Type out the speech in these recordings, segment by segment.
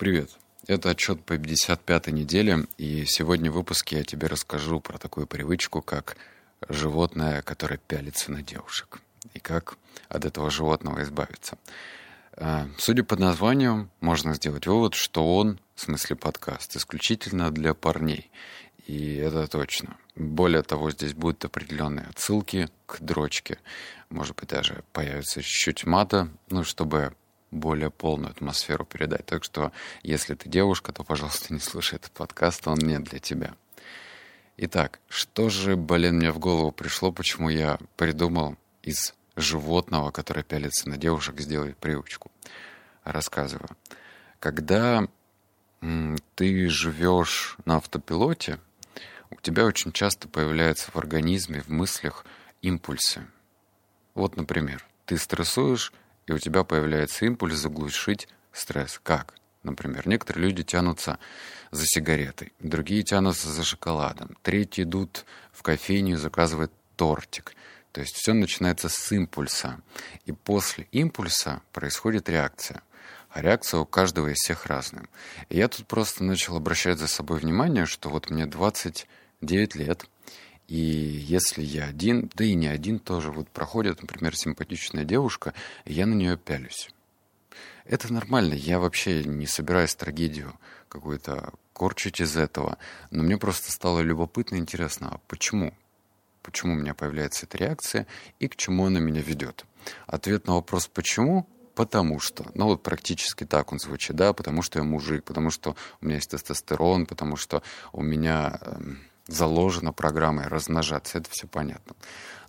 Привет. Это отчет по 55-й неделе, и сегодня в выпуске я тебе расскажу про такую привычку, как животное, которое пялится на девушек, и как от этого животного избавиться. А, судя по названию, можно сделать вывод, что он, в смысле подкаст, исключительно для парней. И это точно. Более того, здесь будут определенные отсылки к дрочке. Может быть, даже появится чуть-чуть мата, ну, чтобы более полную атмосферу передать. Так что, если ты девушка, то, пожалуйста, не слушай этот подкаст, он не для тебя. Итак, что же, блин, мне в голову пришло, почему я придумал из животного, которое пялится на девушек, сделать привычку? Рассказываю. Когда ты живешь на автопилоте, у тебя очень часто появляются в организме, в мыслях импульсы. Вот, например, ты стрессуешь, и у тебя появляется импульс заглушить стресс. Как? Например, некоторые люди тянутся за сигаретой, другие тянутся за шоколадом, третьи идут в кофейню и заказывают тортик. То есть все начинается с импульса. И после импульса происходит реакция. А реакция у каждого из всех разная. И я тут просто начал обращать за собой внимание, что вот мне 29 лет, и если я один, да и не один тоже, вот проходит, например, симпатичная девушка, и я на нее пялюсь. Это нормально, я вообще не собираюсь трагедию какую-то корчить из этого, но мне просто стало любопытно и интересно, а почему? Почему у меня появляется эта реакция и к чему она меня ведет? Ответ на вопрос «почему?» Потому что, ну вот практически так он звучит, да, потому что я мужик, потому что у меня есть тестостерон, потому что у меня эм, заложено программой размножаться, это все понятно.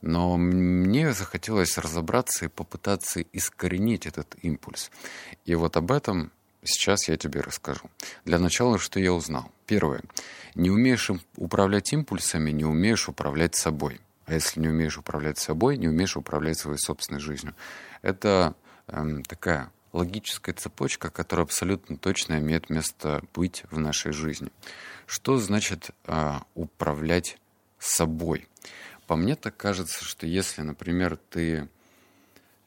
Но мне захотелось разобраться и попытаться искоренить этот импульс. И вот об этом сейчас я тебе расскажу. Для начала, что я узнал. Первое. Не умеешь управлять импульсами, не умеешь управлять собой. А если не умеешь управлять собой, не умеешь управлять своей собственной жизнью. Это эм, такая логическая цепочка, которая абсолютно точно имеет место быть в нашей жизни. Что значит э, управлять собой? По мне так кажется, что если, например, ты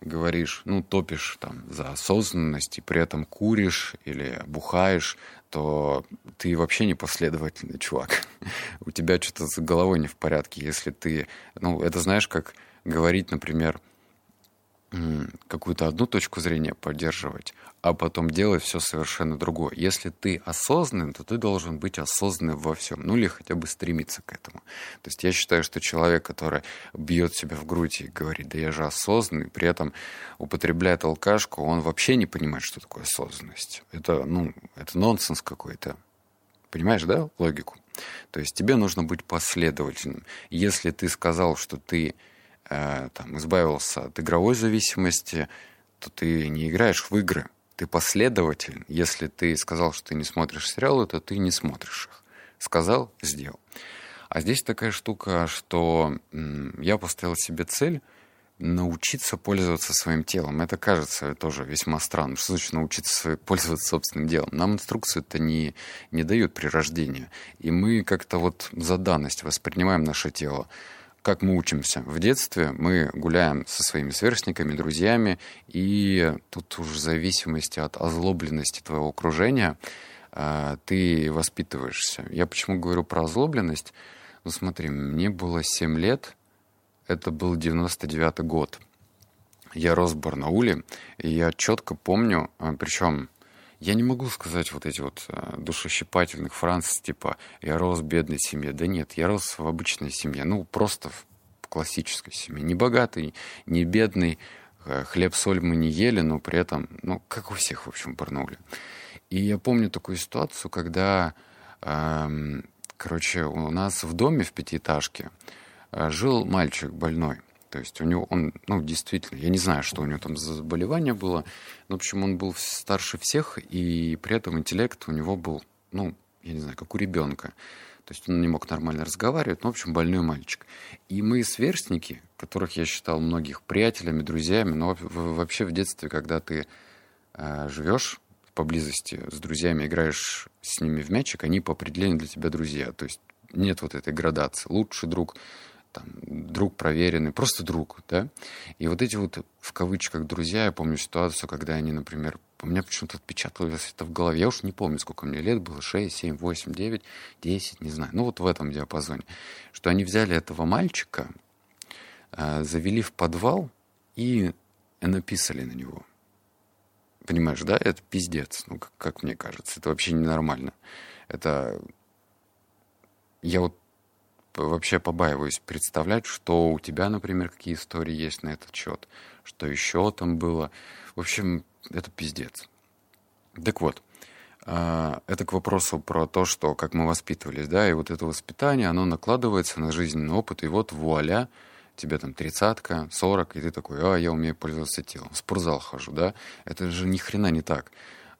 говоришь, ну, топишь там за осознанность и при этом куришь или бухаешь, то ты вообще не последовательный чувак. У тебя что-то с головой не в порядке. Если ты, ну, это знаешь, как говорить, например, какую-то одну точку зрения поддерживать, а потом делать все совершенно другое. Если ты осознанный, то ты должен быть осознанным во всем, ну или хотя бы стремиться к этому. То есть я считаю, что человек, который бьет себя в грудь и говорит, да я же осознанный, при этом употребляет алкашку, он вообще не понимает, что такое осознанность. Это, ну, это нонсенс какой-то. Понимаешь, да, логику? То есть тебе нужно быть последовательным. Если ты сказал, что ты там, избавился от игровой зависимости, то ты не играешь в игры. Ты последователь. Если ты сказал, что ты не смотришь сериалы, то ты не смотришь их. Сказал, сделал. А здесь такая штука, что я поставил себе цель научиться пользоваться своим телом. Это кажется тоже весьма странным. Что значит научиться пользоваться собственным делом? Нам инструкцию это не, не дают при рождении. И мы как-то вот за данность воспринимаем наше тело как мы учимся. В детстве мы гуляем со своими сверстниками, друзьями, и тут уже в зависимости от озлобленности твоего окружения а, ты воспитываешься. Я почему говорю про озлобленность? Ну смотри, мне было 7 лет, это был 99 год. Я рос в Барнауле, и я четко помню, а, причем я не могу сказать вот эти вот э, душещипательных фраз, типа «я рос в бедной семье». Да нет, я рос в обычной семье, ну, просто в классической семье. Не богатый, не бедный, э, хлеб-соль мы не ели, но при этом, ну, как у всех, в общем, порнули. И я помню такую ситуацию, когда, э, короче, у нас в доме в пятиэтажке э, жил мальчик больной. То есть у него, он, ну, действительно, я не знаю, что у него там за заболевание было, но, в общем, он был старше всех, и при этом интеллект у него был, ну, я не знаю, как у ребенка. То есть он не мог нормально разговаривать, ну, в общем, больной мальчик. И мы сверстники, которых я считал многих приятелями, друзьями, но вообще в детстве, когда ты э, живешь поблизости с друзьями, играешь с ними в мячик, они по определению для тебя друзья. То есть нет вот этой градации. Лучший друг, там, друг проверенный, просто друг, да. И вот эти вот, в кавычках, друзья, я помню ситуацию, когда они, например, у меня почему-то отпечаталось это в голове. Я уж не помню, сколько мне лет было, 6, 7, 8, 9, 10, не знаю. Ну вот в этом диапазоне. Что они взяли этого мальчика, э, завели в подвал и написали на него. Понимаешь, да? Это пиздец, ну, как, как мне кажется. Это вообще ненормально. Это... Я вот вообще побаиваюсь представлять, что у тебя, например, какие истории есть на этот счет, что еще там было. В общем, это пиздец. Так вот, а, это к вопросу про то, что как мы воспитывались, да, и вот это воспитание, оно накладывается на жизненный опыт, и вот вуаля, тебе там тридцатка, сорок, и ты такой, а, я умею пользоваться телом, в спортзал хожу, да, это же ни хрена не так.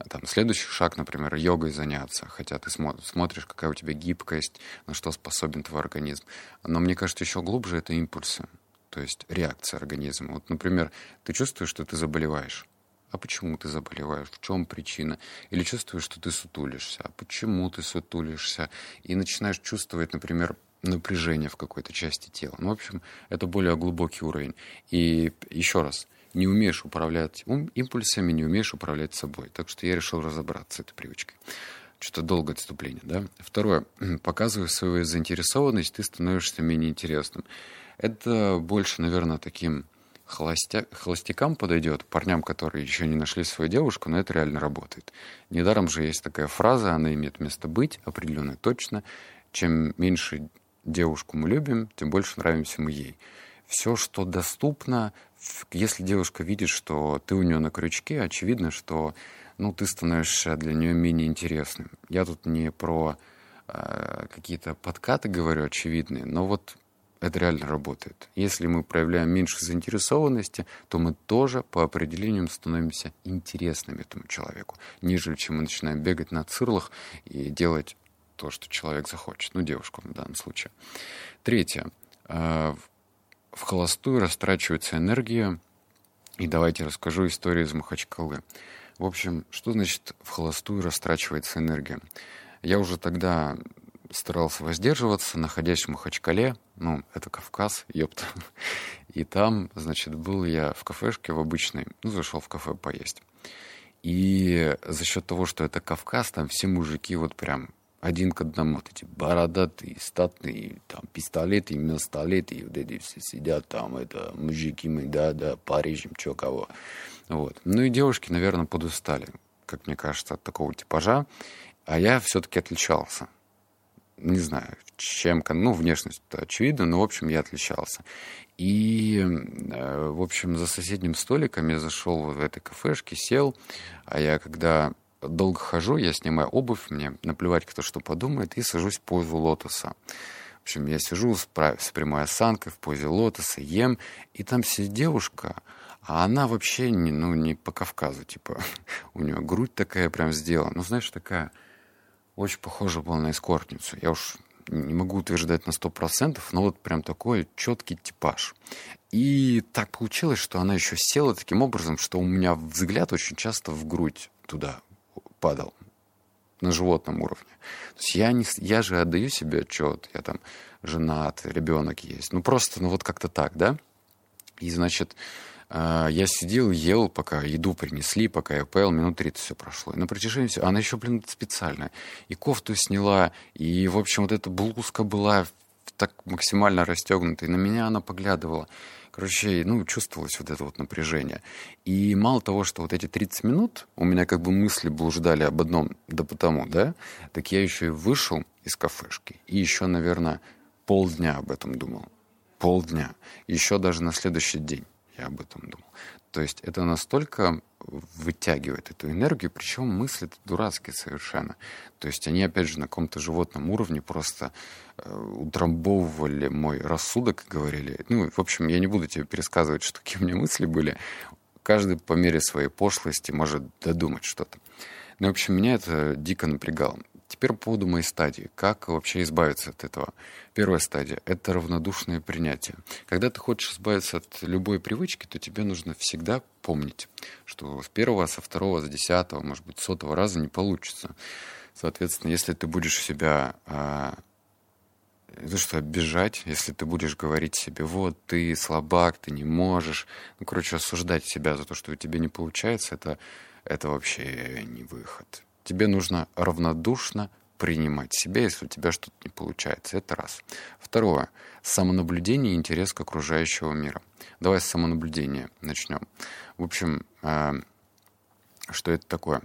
Там следующий шаг, например, йогой заняться, хотя ты смотришь, какая у тебя гибкость, на что способен твой организм. Но мне кажется, еще глубже это импульсы, то есть реакция организма. Вот, например, ты чувствуешь, что ты заболеваешь, а почему ты заболеваешь, в чем причина, или чувствуешь, что ты сутулишься, а почему ты сутулишься, и начинаешь чувствовать, например, напряжение в какой-то части тела. Ну, в общем, это более глубокий уровень. И еще раз, не умеешь управлять импульсами, не умеешь управлять собой. Так что я решил разобраться с этой привычкой. Что-то долгое отступление, да? Второе. Показывая свою заинтересованность, ты становишься менее интересным. Это больше, наверное, таким холостя... холостякам подойдет, парням, которые еще не нашли свою девушку, но это реально работает. Недаром же есть такая фраза, она имеет место быть, определенно точно. Чем меньше девушку мы любим, тем больше нравимся мы ей. Все, что доступно, если девушка видит, что ты у нее на крючке, очевидно, что ну, ты становишься для нее менее интересным. Я тут не про э, какие-то подкаты говорю очевидные, но вот это реально работает. Если мы проявляем меньше заинтересованности, то мы тоже по определениям становимся интересными этому человеку, нежели чем мы начинаем бегать на цирлах и делать то, что человек захочет. Ну, девушку в данном случае. Третье. В холостую растрачивается энергия. И давайте расскажу историю из Махачкалы. В общем, что значит в холостую растрачивается энергия? Я уже тогда старался воздерживаться, находясь в Махачкале, ну, это Кавказ, ёпта. И там, значит, был я в кафешке в обычной, ну, зашел в кафе поесть. И за счет того, что это Кавказ, там все мужики вот прям один к одному, вот эти бородатые, статные, там, пистолеты, мелстолеты, и вот эти все сидят там, это, мужики мы, да, да, Парижем, чё, кого. Вот. Ну и девушки, наверное, подустали, как мне кажется, от такого типажа. А я все-таки отличался не знаю, чем, ну, внешность очевидно, но, в общем, я отличался. И, э, в общем, за соседним столиком я зашел в этой кафешке, сел, а я когда долго хожу, я снимаю обувь, мне наплевать, кто что подумает, и сажусь в позу лотоса. В общем, я сижу с, прямой осанкой в позе лотоса, ем, и там сидит девушка, а она вообще не, ну, не по Кавказу, типа, у нее грудь такая прям сделана, ну, знаешь, такая очень похоже было на эскортницу. Я уж не могу утверждать на сто процентов, но вот прям такой четкий типаж. И так получилось, что она еще села таким образом, что у меня взгляд очень часто в грудь туда падал на животном уровне. То есть я, не, я же отдаю себе отчет, я там женат, ребенок есть. Ну просто, ну вот как-то так, да? И, значит, а, я сидел, ел, пока еду принесли, пока я поел, минут 30 все прошло. И на протяжении всего... Она еще, блин, специальная. И кофту сняла, и, в общем, вот эта блузка была так максимально расстегнута, и на меня она поглядывала. Короче, ну, чувствовалось вот это вот напряжение. И мало того, что вот эти 30 минут у меня как бы мысли блуждали об одном, да потому, да, так я еще и вышел из кафешки, и еще, наверное, полдня об этом думал. Полдня. Еще даже на следующий день. Я об этом думал. То есть это настолько вытягивает эту энергию, причем мысли дурацкие совершенно. То есть они, опять же, на каком-то животном уровне просто э, утрамбовывали мой рассудок и говорили... Ну, в общем, я не буду тебе пересказывать, что какие у меня мысли были. Каждый по мере своей пошлости может додумать что-то. Ну, в общем, меня это дико напрягало. Теперь по поводу моей стадии. Как вообще избавиться от этого? Первая стадия – это равнодушное принятие. Когда ты хочешь избавиться от любой привычки, то тебе нужно всегда помнить, что с первого, со второго, с десятого, может быть, сотого раза не получится. Соответственно, если ты будешь себя то, что обижать, если ты будешь говорить себе, вот, ты слабак, ты не можешь, ну, короче, осуждать себя за то, что у тебя не получается, это это вообще не выход. Тебе нужно равнодушно принимать себя, если у тебя что-то не получается. Это раз. Второе. Самонаблюдение и интерес к окружающему миру. Давай с самонаблюдения начнем. В общем, э, что это такое?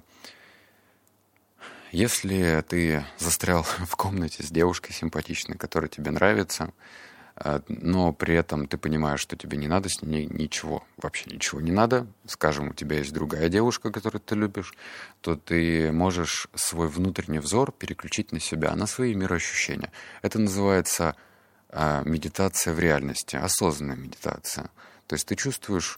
Если ты застрял в комнате с девушкой симпатичной, которая тебе нравится, но при этом ты понимаешь, что тебе не надо с ней ничего, вообще ничего не надо, скажем, у тебя есть другая девушка, которую ты любишь, то ты можешь свой внутренний взор переключить на себя, на свои мироощущения. Это называется э, медитация в реальности, осознанная медитация. То есть ты чувствуешь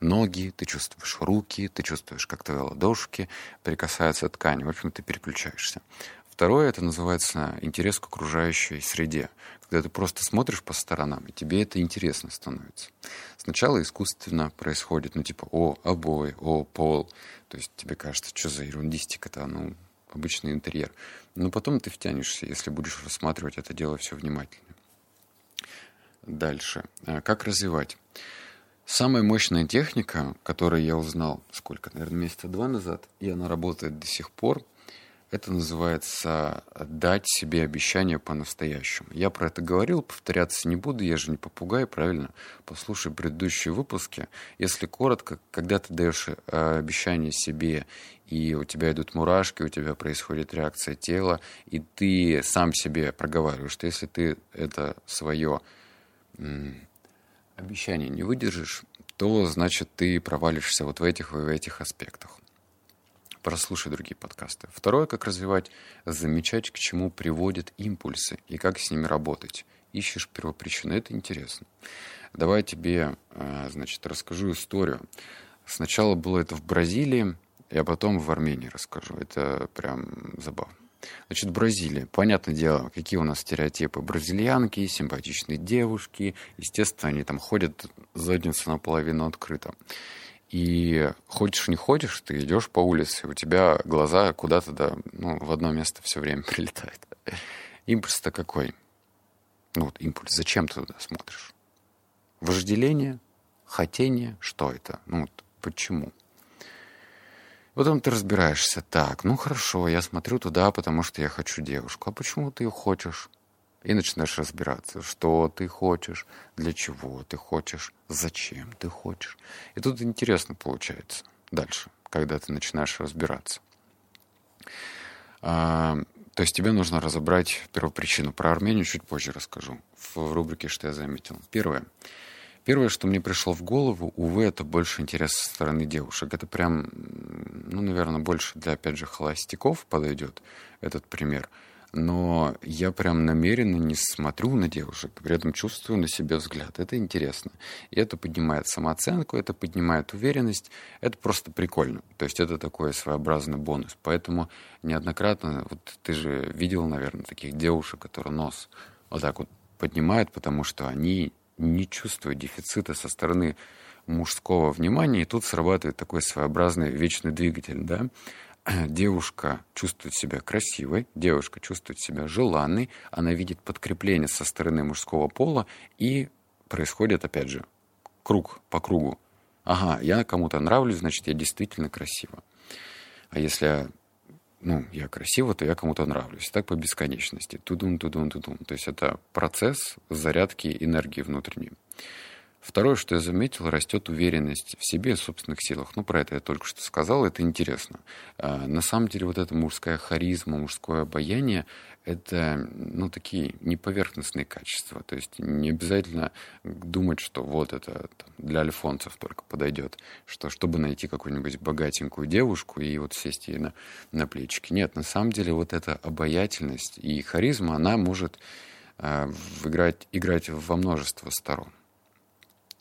ноги, ты чувствуешь руки, ты чувствуешь, как твои ладошки прикасаются к ткани. В общем, ты переключаешься. Второе, это называется интерес к окружающей среде. Когда ты просто смотришь по сторонам, и тебе это интересно становится. Сначала искусственно происходит, ну типа, о, обои, о, пол. То есть тебе кажется, что за ерундистика-то, ну, обычный интерьер. Но потом ты втянешься, если будешь рассматривать это дело все внимательно. Дальше. А, как развивать? Самая мощная техника, которую я узнал, сколько, наверное, месяца два назад, и она работает до сих пор, это называется дать себе обещание по-настоящему. Я про это говорил, повторяться не буду, я же не попугай, правильно? Послушай предыдущие выпуски. Если коротко, когда ты даешь э, обещание себе, и у тебя идут мурашки, у тебя происходит реакция тела, и ты сам себе проговариваешь, что если ты это свое обещание не выдержишь, то значит ты провалишься вот в этих и в этих аспектах. Прослушай другие подкасты. Второе, как развивать, замечать, к чему приводят импульсы и как с ними работать. Ищешь первопричину. Это интересно. Давай я тебе, э, значит, расскажу историю. Сначала было это в Бразилии, а потом в Армении расскажу. Это прям забавно. Значит, Бразилия. Понятное дело, какие у нас стереотипы. Бразильянки, симпатичные девушки. Естественно, они там ходят, задница наполовину открыта. И хочешь не хочешь, ты идешь по улице, у тебя глаза куда-то да, ну, в одно место все время прилетают. Импульс-то какой? Ну вот импульс, зачем ты туда смотришь? Вожделение? Хотение? Что это? Ну вот почему? Потом ты разбираешься, так, ну хорошо, я смотрю туда, потому что я хочу девушку. А почему ты ее хочешь? И начинаешь разбираться, что ты хочешь, для чего ты хочешь, зачем ты хочешь. И тут интересно получается дальше, когда ты начинаешь разбираться. А, то есть тебе нужно разобрать первопричину. Про Армению чуть позже расскажу в рубрике «Что я заметил». Первое. Первое, что мне пришло в голову, увы, это больше интерес со стороны девушек. Это прям, ну, наверное, больше для, опять же, холостяков подойдет этот пример. Но я прям намеренно не смотрю на девушек, при этом чувствую на себе взгляд. Это интересно. И это поднимает самооценку, это поднимает уверенность. Это просто прикольно. То есть это такой своеобразный бонус. Поэтому неоднократно, вот ты же видел, наверное, таких девушек, которые нос вот так вот поднимают, потому что они не чувствует дефицита со стороны мужского внимания, и тут срабатывает такой своеобразный вечный двигатель, да, девушка чувствует себя красивой, девушка чувствует себя желанной, она видит подкрепление со стороны мужского пола, и происходит, опять же, круг по кругу. Ага, я кому-то нравлюсь, значит, я действительно красива. А если ну, я красива, то я кому-то нравлюсь. Так по бесконечности. Тудун, тудун, тудун. То есть это процесс зарядки энергии внутренней. Второе, что я заметил, растет уверенность в себе, в собственных силах. Ну, про это я только что сказал, это интересно. А, на самом деле, вот эта мужская харизма, мужское обаяние, это, ну, такие неповерхностные качества. То есть не обязательно думать, что вот это для альфонцев только подойдет, что чтобы найти какую-нибудь богатенькую девушку и вот сесть ей на, на плечики. Нет, на самом деле вот эта обаятельность и харизма, она может э, играть, играть во множество сторон.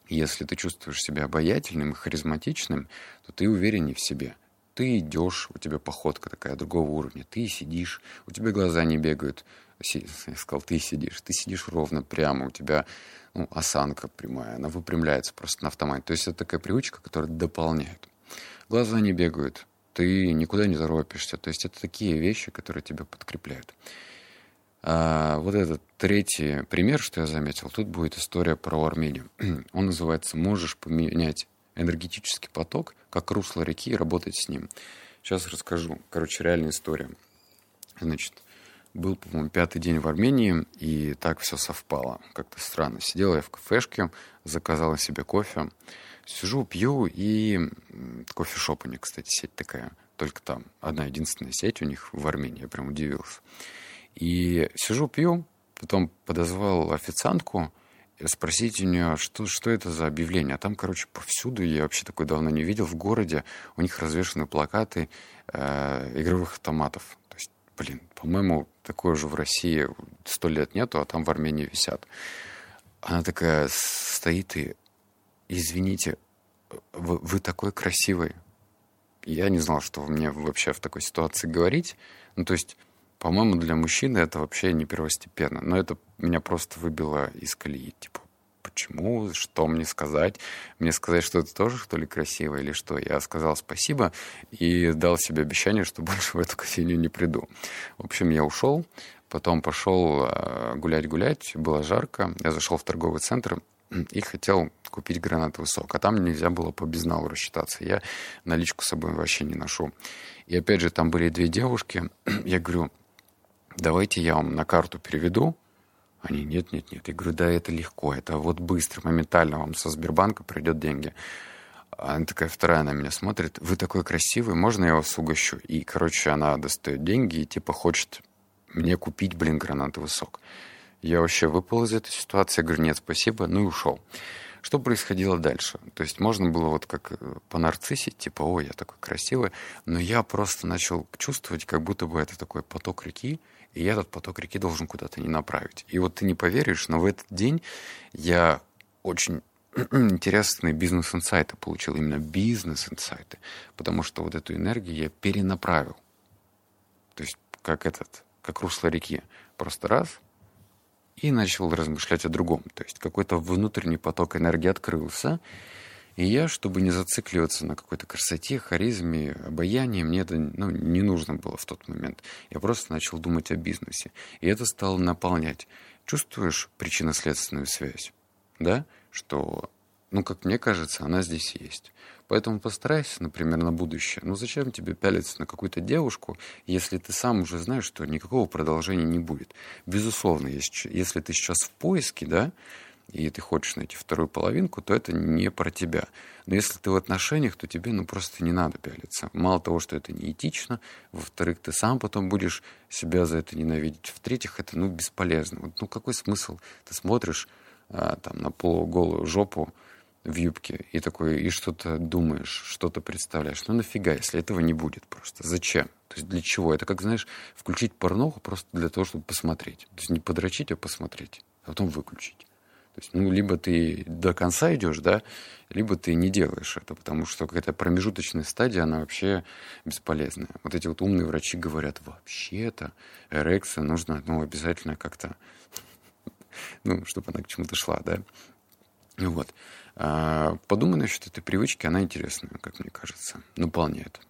Если ты чувствуешь себя обаятельным и харизматичным, то ты увереннее в себе. Ты идешь, у тебя походка такая другого уровня. Ты сидишь, у тебя глаза не бегают. Я сказал, ты сидишь. Ты сидишь ровно, прямо. У тебя ну, осанка прямая. Она выпрямляется просто на автомате. То есть это такая привычка, которая дополняет. Глаза не бегают. Ты никуда не торопишься. То есть это такие вещи, которые тебя подкрепляют. А, вот этот третий пример, что я заметил, тут будет история про Армению. Он называется «Можешь поменять энергетический поток, как русло реки, и работать с ним. Сейчас расскажу. Короче, реальная история. Значит, был, по-моему, пятый день в Армении, и так все совпало. Как-то странно. Сидел я в кафешке, заказала себе кофе. Сижу, пью, и кофешоп у них, кстати, сеть такая. Только там одна единственная сеть у них в Армении. Я прям удивился. И сижу, пью, потом подозвал официантку, спросить у нее, что, что это за объявление. А там, короче, повсюду, я вообще такой давно не видел, в городе у них развешаны плакаты э, игровых автоматов. То есть, блин, по-моему, такое же в России сто лет нету, а там в Армении висят. Она такая стоит и, извините, вы, вы такой красивый. Я не знал, что мне вообще в такой ситуации говорить. Ну, то есть по-моему, для мужчины это вообще не первостепенно. Но это меня просто выбило из колеи. Типа, почему, что мне сказать? Мне сказать, что это тоже, что ли, красиво или что? Я сказал спасибо и дал себе обещание, что больше в эту кофейню не приду. В общем, я ушел, потом пошел гулять-гулять, было жарко. Я зашел в торговый центр, и хотел купить гранатовый сок. А там нельзя было по безналу рассчитаться. Я наличку с собой вообще не ношу. И опять же, там были две девушки. Я говорю, давайте я вам на карту переведу. Они, нет, нет, нет. Я говорю, да, это легко, это вот быстро, моментально вам со Сбербанка придет деньги. Она такая вторая на меня смотрит, вы такой красивый, можно я вас угощу? И, короче, она достает деньги и типа хочет мне купить, блин, гранатовый сок. Я вообще выпал из этой ситуации, говорю, нет, спасибо, ну и ушел. Что происходило дальше? То есть можно было вот как э, по нарциссе, типа, ой, я такой красивый, но я просто начал чувствовать, как будто бы это такой поток реки, и я этот поток реки должен куда-то не направить. И вот ты не поверишь, но в этот день я очень интересные бизнес-инсайты получил, именно бизнес-инсайты, потому что вот эту энергию я перенаправил. То есть как этот, как русло реки. Просто раз, и начал размышлять о другом. То есть какой-то внутренний поток энергии открылся, и я, чтобы не зацикливаться на какой-то красоте, харизме, обаянии, мне это ну, не нужно было в тот момент. Я просто начал думать о бизнесе. И это стало наполнять. Чувствуешь причинно-следственную связь? Да? Что, ну, как мне кажется, она здесь есть. Поэтому постарайся, например, на будущее. Ну, зачем тебе пялиться на какую-то девушку, если ты сам уже знаешь, что никакого продолжения не будет? Безусловно, если ты сейчас в поиске, да, и ты хочешь найти вторую половинку, то это не про тебя. Но если ты в отношениях, то тебе ну просто не надо пялиться. Мало того, что это неэтично, во-вторых, ты сам потом будешь себя за это ненавидеть. В-третьих, это ну бесполезно. Вот, ну какой смысл? Ты смотришь а, там на полуголую жопу в юбке и такой, и что-то думаешь, что-то представляешь. Ну нафига, если этого не будет просто? Зачем? То есть для чего? Это как, знаешь, включить порноху просто для того, чтобы посмотреть. То есть не подрочить, а посмотреть, а потом выключить. То есть, ну, либо ты до конца идешь, да, либо ты не делаешь это, потому что какая-то промежуточная стадия, она вообще бесполезная. Вот эти вот умные врачи говорят, вообще-то эрекция нужно, ну, обязательно как-то, ну, чтобы она к чему-то шла, да. Ну вот. А, подумай насчет этой привычки, она интересная, как мне кажется, наполняет.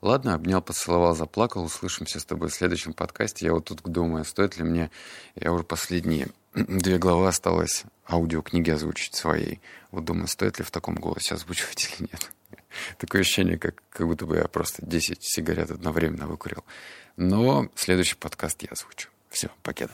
Ладно, обнял, поцеловал, заплакал. Услышимся с тобой в следующем подкасте. Я вот тут думаю, стоит ли мне... Я уже последние две главы осталось аудиокниги озвучить своей. Вот думаю, стоит ли в таком голосе озвучивать или нет. Такое ощущение, как, как будто бы я просто 10 сигарет одновременно выкурил. Но следующий подкаст я озвучу. Все, покеда.